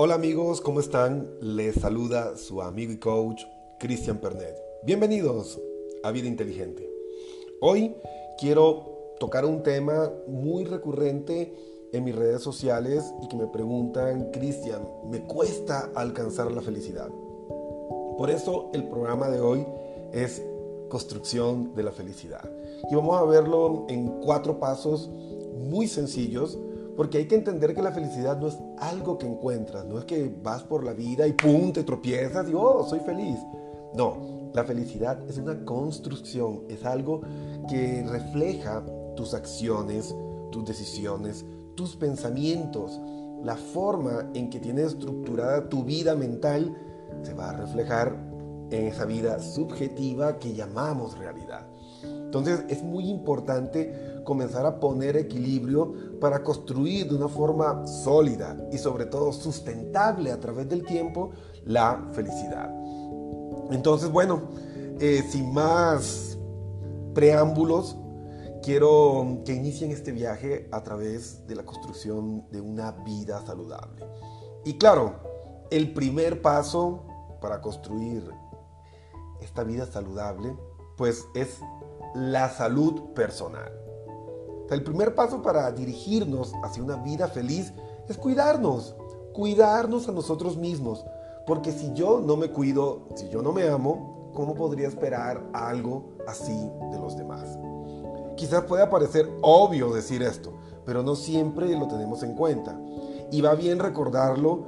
Hola amigos, ¿cómo están? Les saluda su amigo y coach Cristian Pernet. Bienvenidos a Vida Inteligente. Hoy quiero tocar un tema muy recurrente en mis redes sociales y que me preguntan, Cristian, me cuesta alcanzar la felicidad. Por eso el programa de hoy es construcción de la felicidad. Y vamos a verlo en cuatro pasos muy sencillos porque hay que entender que la felicidad no es algo que encuentras, no es que vas por la vida y pum, te tropiezas y oh, soy feliz. No, la felicidad es una construcción, es algo que refleja tus acciones, tus decisiones, tus pensamientos, la forma en que tienes estructurada tu vida mental se va a reflejar en esa vida subjetiva que llamamos realidad. Entonces es muy importante comenzar a poner equilibrio para construir de una forma sólida y sobre todo sustentable a través del tiempo la felicidad. Entonces, bueno, eh, sin más preámbulos, quiero que inicien este viaje a través de la construcción de una vida saludable. Y claro, el primer paso para construir esta vida saludable, pues es la salud personal. El primer paso para dirigirnos hacia una vida feliz es cuidarnos, cuidarnos a nosotros mismos. Porque si yo no me cuido, si yo no me amo, ¿cómo podría esperar algo así de los demás? Quizás pueda parecer obvio decir esto, pero no siempre lo tenemos en cuenta. Y va bien recordarlo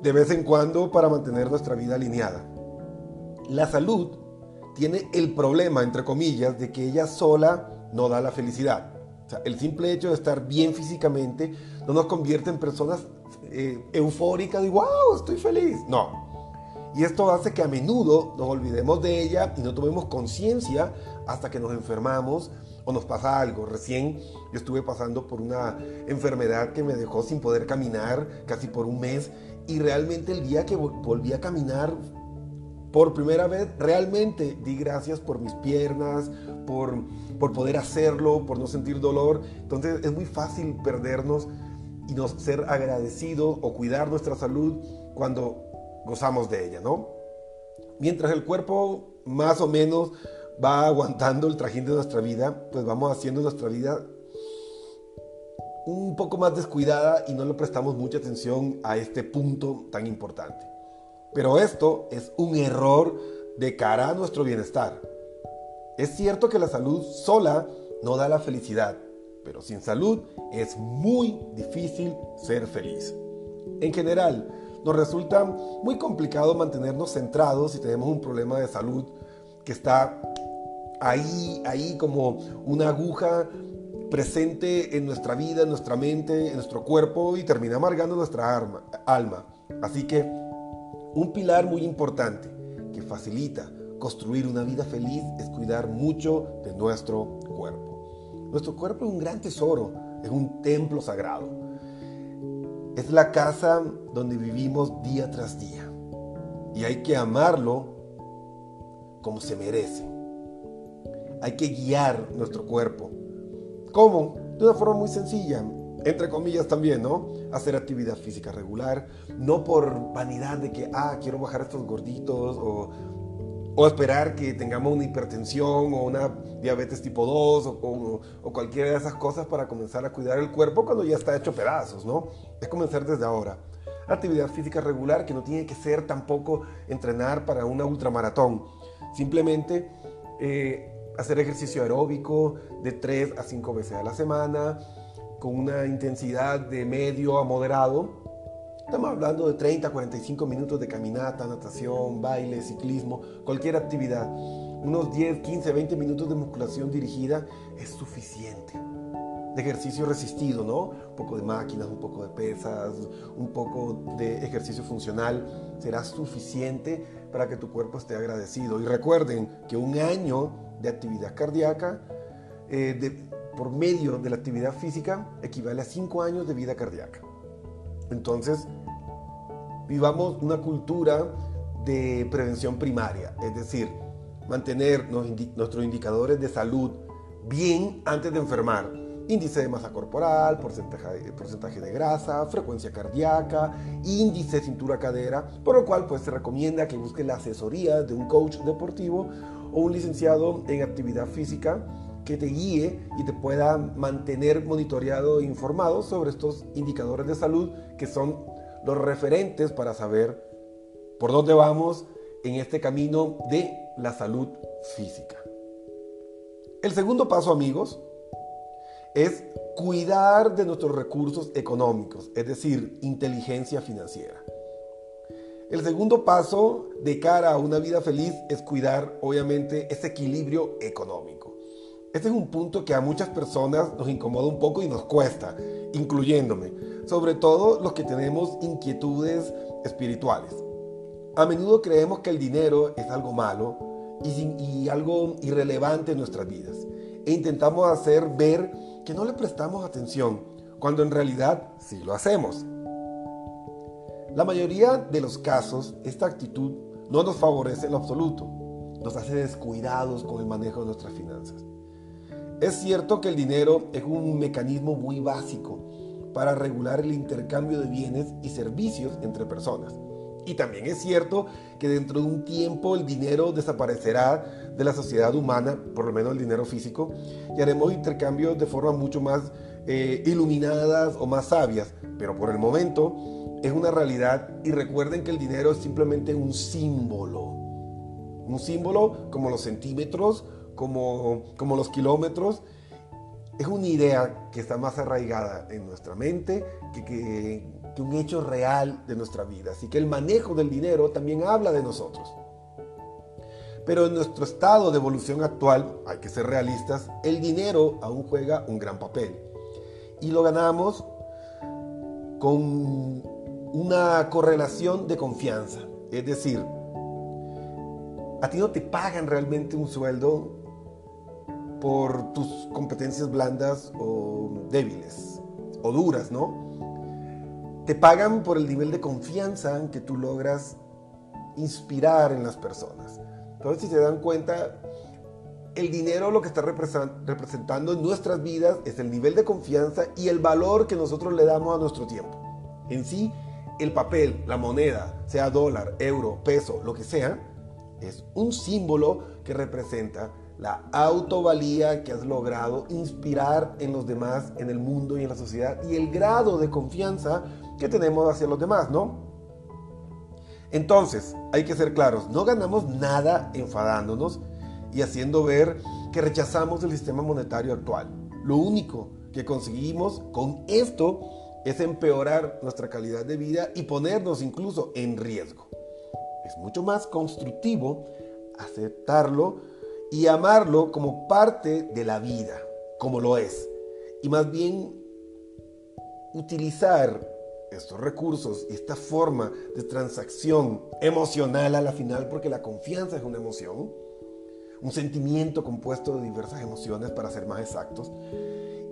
de vez en cuando para mantener nuestra vida alineada. La salud tiene el problema, entre comillas, de que ella sola no da la felicidad. El simple hecho de estar bien físicamente no nos convierte en personas eh, eufóricas y wow, estoy feliz. No. Y esto hace que a menudo nos olvidemos de ella y no tomemos conciencia hasta que nos enfermamos o nos pasa algo. Recién yo estuve pasando por una enfermedad que me dejó sin poder caminar casi por un mes y realmente el día que volví a caminar por primera vez realmente di gracias por mis piernas, por, por poder hacerlo, por no sentir dolor. Entonces es muy fácil perdernos y no ser agradecidos o cuidar nuestra salud cuando gozamos de ella, ¿no? Mientras el cuerpo más o menos va aguantando el trajín de nuestra vida, pues vamos haciendo nuestra vida un poco más descuidada y no le prestamos mucha atención a este punto tan importante. Pero esto es un error de cara a nuestro bienestar. Es cierto que la salud sola no da la felicidad, pero sin salud es muy difícil ser feliz. En general, nos resulta muy complicado mantenernos centrados si tenemos un problema de salud que está ahí, ahí como una aguja presente en nuestra vida, en nuestra mente, en nuestro cuerpo y termina amargando nuestra alma. Así que un pilar muy importante que facilita construir una vida feliz es cuidar mucho de nuestro cuerpo. Nuestro cuerpo es un gran tesoro, es un templo sagrado. Es la casa donde vivimos día tras día. Y hay que amarlo como se merece. Hay que guiar nuestro cuerpo. ¿Cómo? De una forma muy sencilla entre comillas también, ¿no? Hacer actividad física regular, no por vanidad de que, ah, quiero bajar estos gorditos o, esperar que tengamos una hipertensión o una diabetes tipo 2 o, o, cualquiera de esas cosas para comenzar a cuidar el cuerpo cuando ya está hecho pedazos, ¿no? Es comenzar desde ahora. Actividad física regular que no tiene que ser tampoco entrenar para una ultramaratón. Simplemente eh, hacer ejercicio aeróbico de 3 a 5 veces a la semana, con una intensidad de medio a moderado. Estamos hablando de 30 a 45 minutos de caminata, natación, baile, ciclismo, cualquier actividad. Unos 10, 15, 20 minutos de musculación dirigida es suficiente. De ejercicio resistido, ¿no? Un poco de máquinas, un poco de pesas, un poco de ejercicio funcional será suficiente para que tu cuerpo esté agradecido. Y recuerden que un año de actividad cardíaca eh, de, por medio de la actividad física equivale a 5 años de vida cardíaca. Entonces, vivamos una cultura de prevención primaria, es decir, mantener nuestros indicadores de salud bien antes de enfermar. índice de masa corporal, porcentaje, porcentaje de grasa, frecuencia cardíaca, índice cintura-cadera, por lo cual pues se recomienda que busque la asesoría de un coach deportivo o un licenciado en actividad física que te guíe y te pueda mantener monitoreado e informado sobre estos indicadores de salud que son los referentes para saber por dónde vamos en este camino de la salud física. El segundo paso, amigos, es cuidar de nuestros recursos económicos, es decir, inteligencia financiera. El segundo paso de cara a una vida feliz es cuidar, obviamente, ese equilibrio económico. Este es un punto que a muchas personas nos incomoda un poco y nos cuesta, incluyéndome, sobre todo los que tenemos inquietudes espirituales. A menudo creemos que el dinero es algo malo y, algo irrelevante en nuestras vidas e intentamos hacer ver que no le prestamos atención, cuando en realidad sí lo hacemos. La mayoría de los casos, esta actitud no nos favorece en absoluto, nos hace descuidados con el manejo de nuestras finanzas. Es cierto que el dinero es un mecanismo muy básico para regular el intercambio de bienes y servicios entre personas. Y también es cierto que dentro de un tiempo el dinero desaparecerá de la sociedad humana, por lo menos el dinero físico, y haremos intercambios de forma mucho más eh, iluminadas o más sabias. Pero por el momento es una realidad y recuerden que el dinero es simplemente un símbolo. Un símbolo como los centímetros, como, como los kilómetros. Es una idea que está más arraigada en nuestra mente que, que, que un hecho real de nuestra vida. Así que el manejo del dinero también habla de nosotros. Pero en nuestro estado de evolución actual, hay que ser realistas, el dinero aún juega un gran papel. Y lo ganamos con una correlación de confianza. Es decir, a ti no te pagan realmente un sueldo por tus competencias blandas o débiles o duras, ¿no? Te pagan por el nivel de confianza que tú logras inspirar en las personas. Entonces, si se dan cuenta, el dinero lo que está representando en nuestras vidas es el nivel de confianza y el valor que nosotros le damos a nuestro tiempo. En sí, el papel, la moneda, sea dólar, euro, peso, lo que sea, es un símbolo que representa la autovalía que has logrado inspirar en los demás, en el mundo y en la sociedad y el grado de confianza que tenemos hacia los demás, ¿no? Entonces, hay que ser claros, no ganamos nada enfadándonos y haciendo ver que rechazamos el sistema monetario actual. Lo único que conseguimos con esto es empeorar nuestra calidad de vida y ponernos incluso en riesgo. Es mucho más constructivo aceptarlo y amarlo como parte de la vida, como lo es. Y más bien utilizar estos recursos y esta forma de transacción emocional a la final, porque la confianza es una emoción, un sentimiento compuesto de diversas emociones para ser más exactos,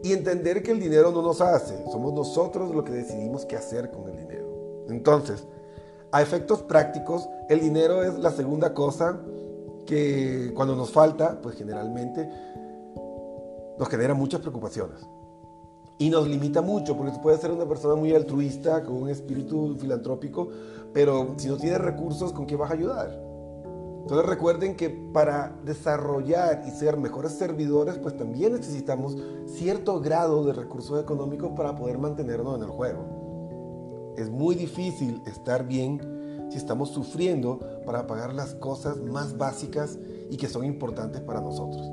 y entender que el dinero no nos hace, somos nosotros los que decidimos qué hacer con el dinero. Entonces, a efectos prácticos, el dinero es la segunda cosa que cuando nos falta, pues generalmente nos genera muchas preocupaciones y nos limita mucho, porque puede ser una persona muy altruista, con un espíritu filantrópico, pero si no tiene recursos, ¿con qué vas a ayudar? Entonces recuerden que para desarrollar y ser mejores servidores, pues también necesitamos cierto grado de recursos económicos para poder mantenernos en el juego. Es muy difícil estar bien si estamos sufriendo para pagar las cosas más básicas y que son importantes para nosotros.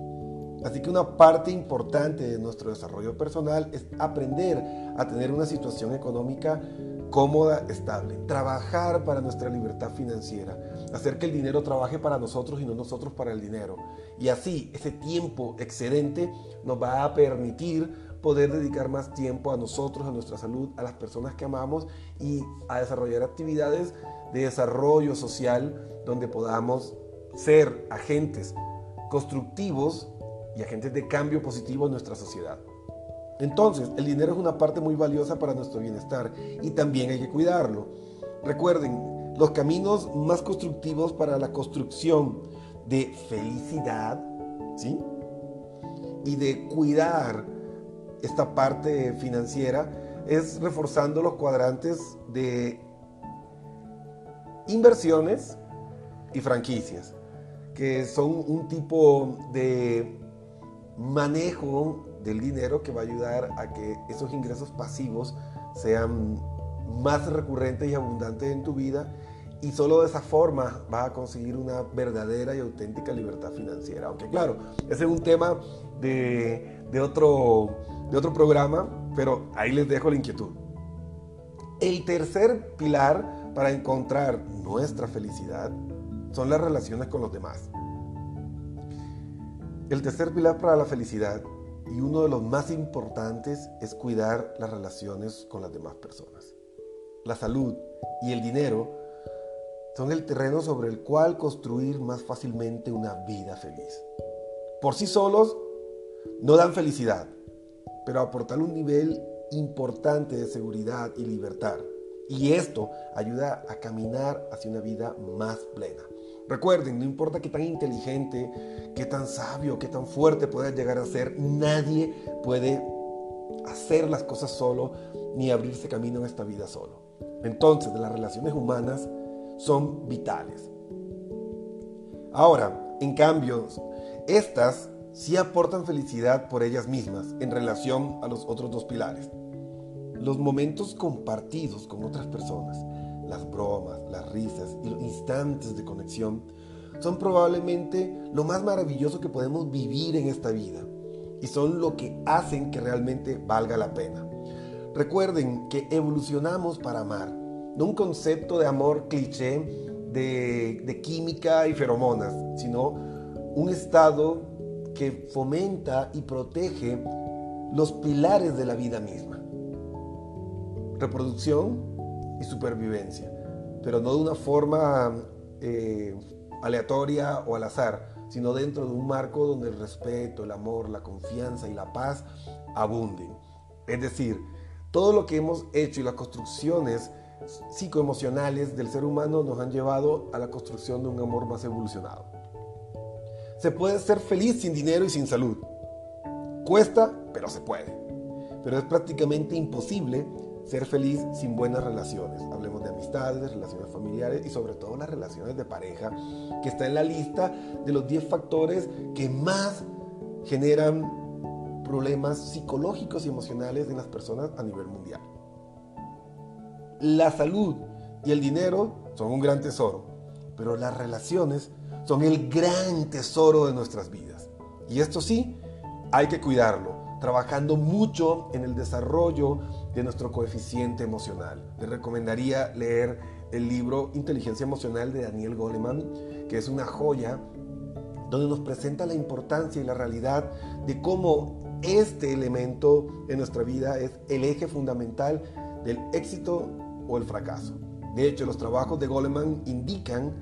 Así que una parte importante de nuestro desarrollo personal es aprender a tener una situación económica cómoda, estable, trabajar para nuestra libertad financiera, hacer que el dinero trabaje para nosotros y no nosotros para el dinero. Y así ese tiempo excedente nos va a permitir poder dedicar más tiempo a nosotros, a nuestra salud, a las personas que amamos y a desarrollar actividades de desarrollo social donde podamos ser agentes constructivos y agentes de cambio positivo en nuestra sociedad. Entonces, el dinero es una parte muy valiosa para nuestro bienestar y también hay que cuidarlo. Recuerden, los caminos más constructivos para la construcción de felicidad, ¿sí? Y de cuidar esta parte financiera es reforzando los cuadrantes de inversiones y franquicias, que son un tipo de manejo del dinero que va a ayudar a que esos ingresos pasivos sean más recurrentes y abundantes en tu vida y solo de esa forma vas a conseguir una verdadera y auténtica libertad financiera. Aunque claro, ese es un tema de, de, otro, de otro programa, pero ahí les dejo la inquietud. El tercer pilar para encontrar nuestra felicidad son las relaciones con los demás. El tercer pilar para la felicidad y uno de los más importantes es cuidar las relaciones con las demás personas. La salud y el dinero son el terreno sobre el cual construir más fácilmente una vida feliz. Por sí solos no dan felicidad, pero aportan un nivel importante de seguridad y libertad. Y esto ayuda a caminar hacia una vida más plena. Recuerden, no importa qué tan inteligente, qué tan sabio, qué tan fuerte puedas llegar a ser, nadie puede hacer las cosas solo ni abrirse camino en esta vida solo. Entonces, las relaciones humanas son vitales. Ahora, en cambio, estas sí aportan felicidad por ellas mismas en relación a los otros dos pilares. Los momentos compartidos con otras personas las bromas, las risas y los instantes de conexión son probablemente lo más maravilloso que podemos vivir en esta vida y son lo que hacen que realmente valga la pena. Recuerden que evolucionamos para amar, no un concepto de amor cliché de, química y feromonas, sino un estado que fomenta y protege los pilares de la vida misma. Reproducción, y supervivencia, pero no de una forma eh, aleatoria o al azar, sino dentro de un marco donde el respeto, el amor, la confianza y la paz abunden. Es decir, todo lo que hemos hecho y las construcciones psicoemocionales del ser humano nos han llevado a la construcción de un amor más evolucionado. Se puede ser feliz sin dinero y sin salud. Cuesta, pero se puede. Pero es prácticamente imposible ser feliz sin buenas relaciones. Hablemos de amistades, relaciones familiares y sobre todo las relaciones de pareja, que está en la lista de los 10 factores que más generan problemas psicológicos y emocionales en las personas a nivel mundial. La salud y el dinero son un gran tesoro, pero las relaciones son el gran tesoro de nuestras vidas. Y esto sí, hay que cuidarlo, trabajando mucho en el desarrollo de nuestro coeficiente emocional. Les recomendaría leer el libro Inteligencia Emocional de Daniel Goleman, que es una joya donde nos presenta la importancia y la realidad de cómo este elemento en nuestra vida es el eje fundamental del éxito o el fracaso. De hecho, los trabajos de Goleman indican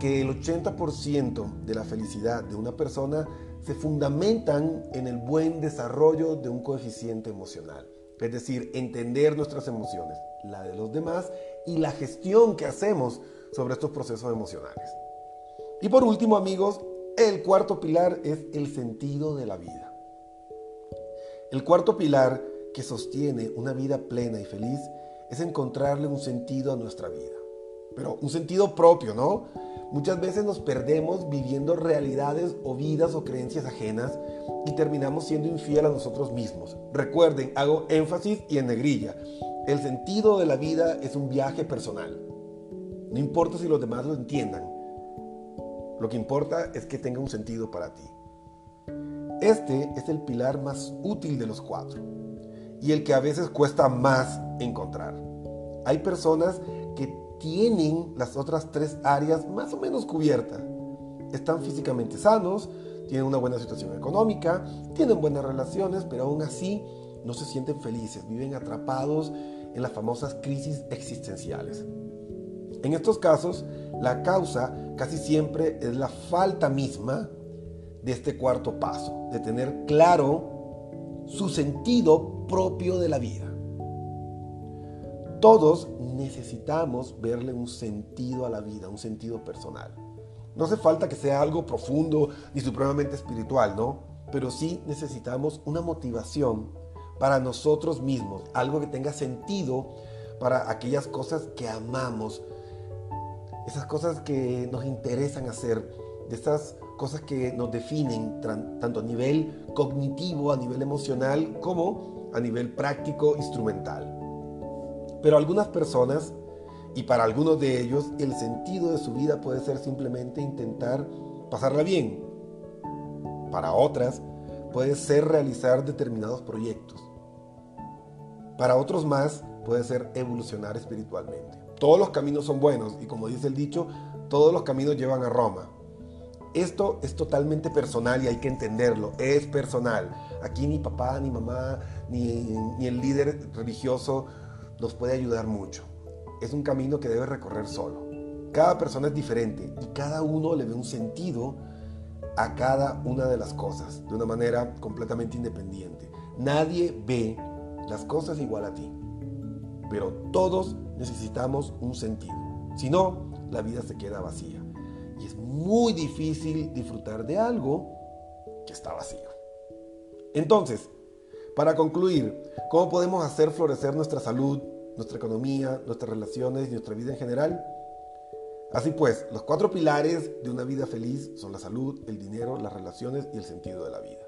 que el 80% de la felicidad de una persona se fundamentan en el buen desarrollo de un coeficiente emocional. Es decir, entender nuestras emociones, la de los demás y la gestión que hacemos sobre estos procesos emocionales. Y por último, amigos, el cuarto pilar es el sentido de la vida. El cuarto pilar que sostiene una vida plena y feliz es encontrarle un sentido a nuestra vida. Pero un sentido propio, ¿no? Muchas veces nos perdemos viviendo realidades o vidas o creencias ajenas y terminamos siendo infiel a nosotros mismos. Recuerden, hago énfasis y en negrilla. El sentido de la vida es un viaje personal. No importa si los demás lo entiendan. Lo que importa es que tenga un sentido para ti. Este es el pilar más útil de los cuatro y el que a veces cuesta más encontrar. Hay personas que tienen las otras tres áreas más o menos cubiertas. Están físicamente sanos, tienen una buena situación económica, tienen buenas relaciones, pero aún así no se sienten felices, viven atrapados en las famosas crisis existenciales. En estos casos, la causa casi siempre es la falta misma de este cuarto paso, de tener claro su sentido propio de la vida. Todos necesitamos verle un sentido a la vida, un sentido personal. No hace falta que sea algo profundo ni supremamente espiritual, ¿no? Pero sí necesitamos una motivación para nosotros mismos, algo que tenga sentido para aquellas cosas que amamos, esas cosas que nos interesan hacer, de esas cosas que nos definen tanto a nivel cognitivo, a nivel emocional, como a nivel práctico, instrumental. Pero algunas personas, y para algunos de ellos, el sentido de su vida puede ser simplemente intentar pasarla bien. Para otras, puede ser realizar determinados proyectos. Para otros más, puede ser evolucionar espiritualmente. Todos los caminos son buenos y como dice el dicho, todos los caminos llevan a Roma. Esto es totalmente personal y hay que entenderlo, es personal. Aquí ni papá, ni mamá, ni, ni el líder religioso nos puede ayudar mucho. Es un camino que debe recorrer solo. Cada persona es diferente y cada uno le ve un sentido a cada una de las cosas de una manera completamente independiente. Nadie ve las cosas igual a ti, pero todos necesitamos un sentido. Si no, la vida se queda vacía y es muy difícil disfrutar de algo que está vacío. Entonces, para concluir, ¿cómo podemos hacer florecer nuestra salud, nuestra economía, nuestras relaciones y nuestra vida en general? Así pues, los cuatro pilares de una vida feliz son la salud, el dinero, las relaciones y el sentido de la vida.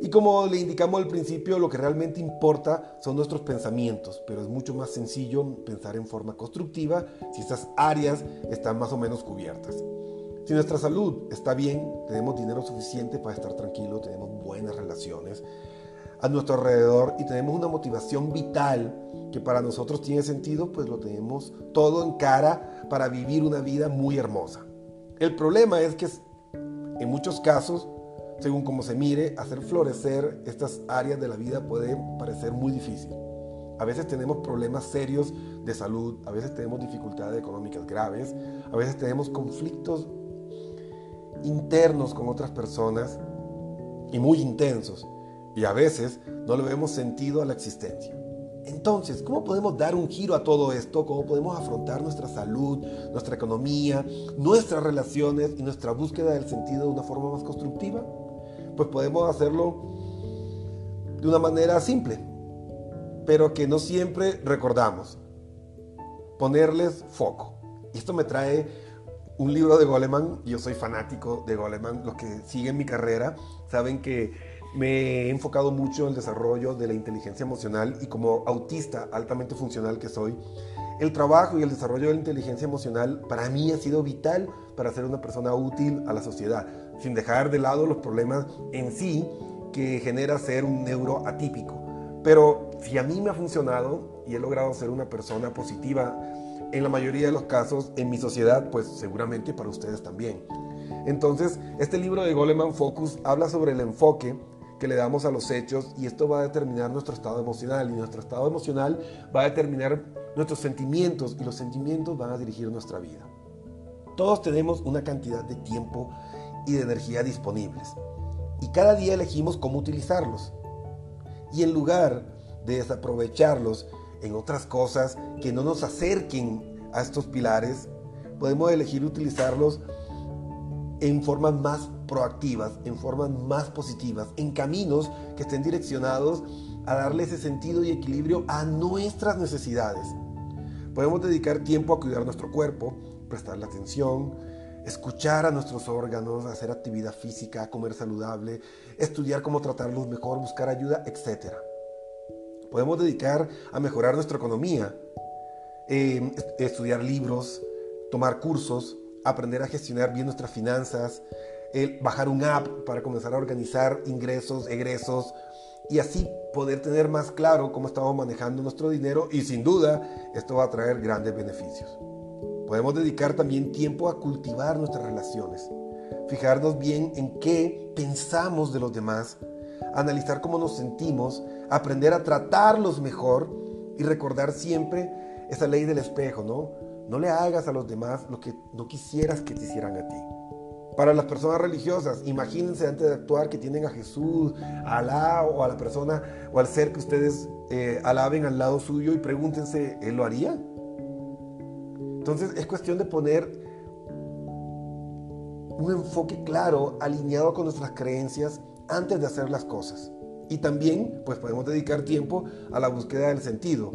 Y como le indicamos al principio, lo que realmente importa son nuestros pensamientos, pero es mucho más sencillo pensar en forma constructiva si esas áreas están más o menos cubiertas. Si nuestra salud está bien, tenemos dinero suficiente para estar tranquilos, tenemos buenas relaciones a nuestro alrededor y tenemos una motivación vital que para nosotros tiene sentido, pues lo tenemos todo en cara para vivir una vida muy hermosa. El problema es que en muchos casos, según como se mire, hacer florecer estas áreas de la vida puede parecer muy difícil. A veces tenemos problemas serios de salud, a veces tenemos dificultades económicas graves, a veces tenemos conflictos internos con otras personas y muy intensos. Y a veces no le vemos sentido a la existencia. Entonces, ¿cómo podemos dar un giro a todo esto? ¿Cómo podemos afrontar nuestra salud, nuestra economía, nuestras relaciones y nuestra búsqueda del sentido de una forma más constructiva? Pues podemos hacerlo de una manera simple, pero que no siempre recordamos. Ponerles foco. Y esto me trae un libro de Goleman. Yo soy fanático de Goleman. Los que siguen mi carrera saben que me he enfocado mucho en el desarrollo de la inteligencia emocional y como autista altamente funcional que soy, el trabajo y el desarrollo de la inteligencia emocional para mí ha sido vital para ser una persona útil a la sociedad, sin dejar de lado los problemas en sí que genera ser un neuro atípico. Pero si a mí me ha funcionado y he logrado ser una persona positiva en la mayoría de los casos en mi sociedad, pues seguramente para ustedes también. Entonces, este libro de Goleman Focus habla sobre el enfoque que le damos a los hechos y esto va a determinar nuestro estado emocional y nuestro estado emocional va a determinar nuestros sentimientos y los sentimientos van a dirigir nuestra vida. Todos tenemos una cantidad de tiempo y de energía disponibles y cada día elegimos cómo utilizarlos. Y en lugar de desaprovecharlos en otras cosas que no nos acerquen a estos pilares, podemos elegir utilizarlos en formas más proactivas, en formas más positivas, en caminos que estén direccionados a darle ese sentido y equilibrio a nuestras necesidades. Podemos dedicar tiempo a cuidar nuestro cuerpo, prestarle atención, escuchar a nuestros órganos, hacer actividad física, comer saludable, estudiar cómo tratarlos mejor, buscar ayuda, etc. Podemos dedicar a mejorar nuestra economía, eh, estudiar libros, tomar cursos, aprender a gestionar bien nuestras finanzas, bajar un app para comenzar a organizar ingresos, egresos y así poder tener más claro cómo estamos manejando nuestro dinero y sin duda esto va a traer grandes beneficios. Podemos dedicar también tiempo a cultivar nuestras relaciones, fijarnos bien en qué pensamos de los demás, analizar cómo nos sentimos, aprender a tratarlos mejor y recordar siempre esa ley del espejo, ¿no? No le hagas a los demás lo que no quisieras que te hicieran a ti. Para las personas religiosas, imagínense antes de actuar que tienen a Jesús, a Alá o a la persona o al ser que ustedes eh, alaben al lado suyo y pregúntense, ¿Él lo haría? Entonces es cuestión de poner un enfoque claro, alineado con nuestras creencias antes de hacer las cosas. Y también pues podemos dedicar tiempo a la búsqueda del sentido,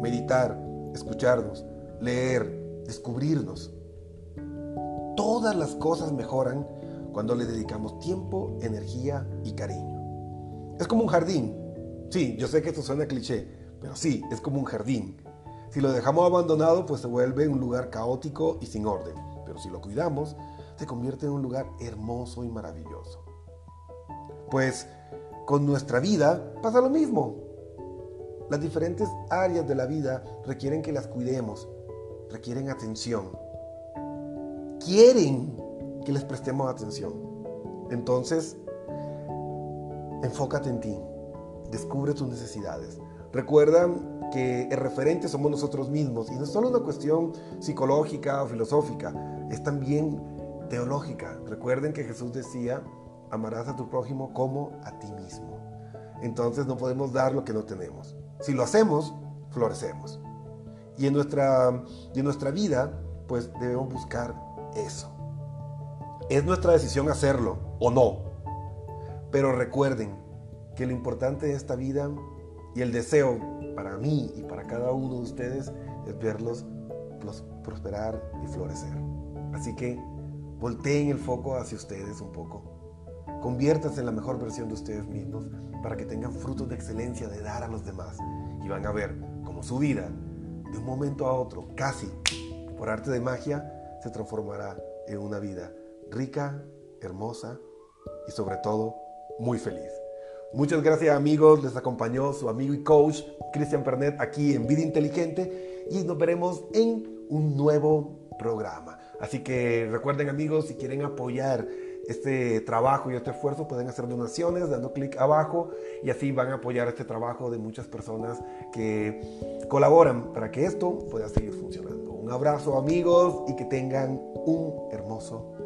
meditar, escucharnos, leer, descubrirnos. Todas las cosas mejoran cuando le dedicamos tiempo, energía y cariño. Es como un jardín. Sí, yo sé que esto suena cliché, pero sí, es como un jardín. Si lo dejamos abandonado, pues se vuelve un lugar caótico y sin orden. Pero si lo cuidamos, se convierte en un lugar hermoso y maravilloso. Pues con nuestra vida pasa lo mismo. Las diferentes áreas de la vida requieren que las cuidemos, requieren atención. Quieren que les prestemos atención. Entonces, enfócate en ti, descubre tus necesidades. Recuerda que el referente somos nosotros mismos y no es solo una cuestión psicológica o filosófica, es también teológica. Recuerden que Jesús decía, amarás a tu prójimo como a ti mismo. Entonces no podemos dar lo que no tenemos. Si lo hacemos, florecemos. Y en nuestra, en nuestra vida, pues debemos buscar eso. Es nuestra decisión hacerlo o no. Pero recuerden que lo importante de esta vida y el deseo para mí y para cada uno de ustedes es verlos prosperar y florecer. Así que volteen el foco hacia ustedes un poco. Conviértanse en la mejor versión de ustedes mismos para que tengan frutos de excelencia de dar a los demás. Y van a ver cómo su vida, de un momento a otro, casi por arte de magia, se transformará en una vida rica, hermosa y sobre todo muy feliz. Muchas gracias amigos, les acompañó su amigo y coach Cristian Pernet aquí en Vida Inteligente y nos veremos en un nuevo programa. Así que recuerden amigos, si quieren apoyar este trabajo y este esfuerzo, pueden hacer donaciones dando clic abajo y así van a apoyar este trabajo de muchas personas que colaboran para que esto pueda seguir funcionando. Un abrazo amigos y que tengan un hermoso día.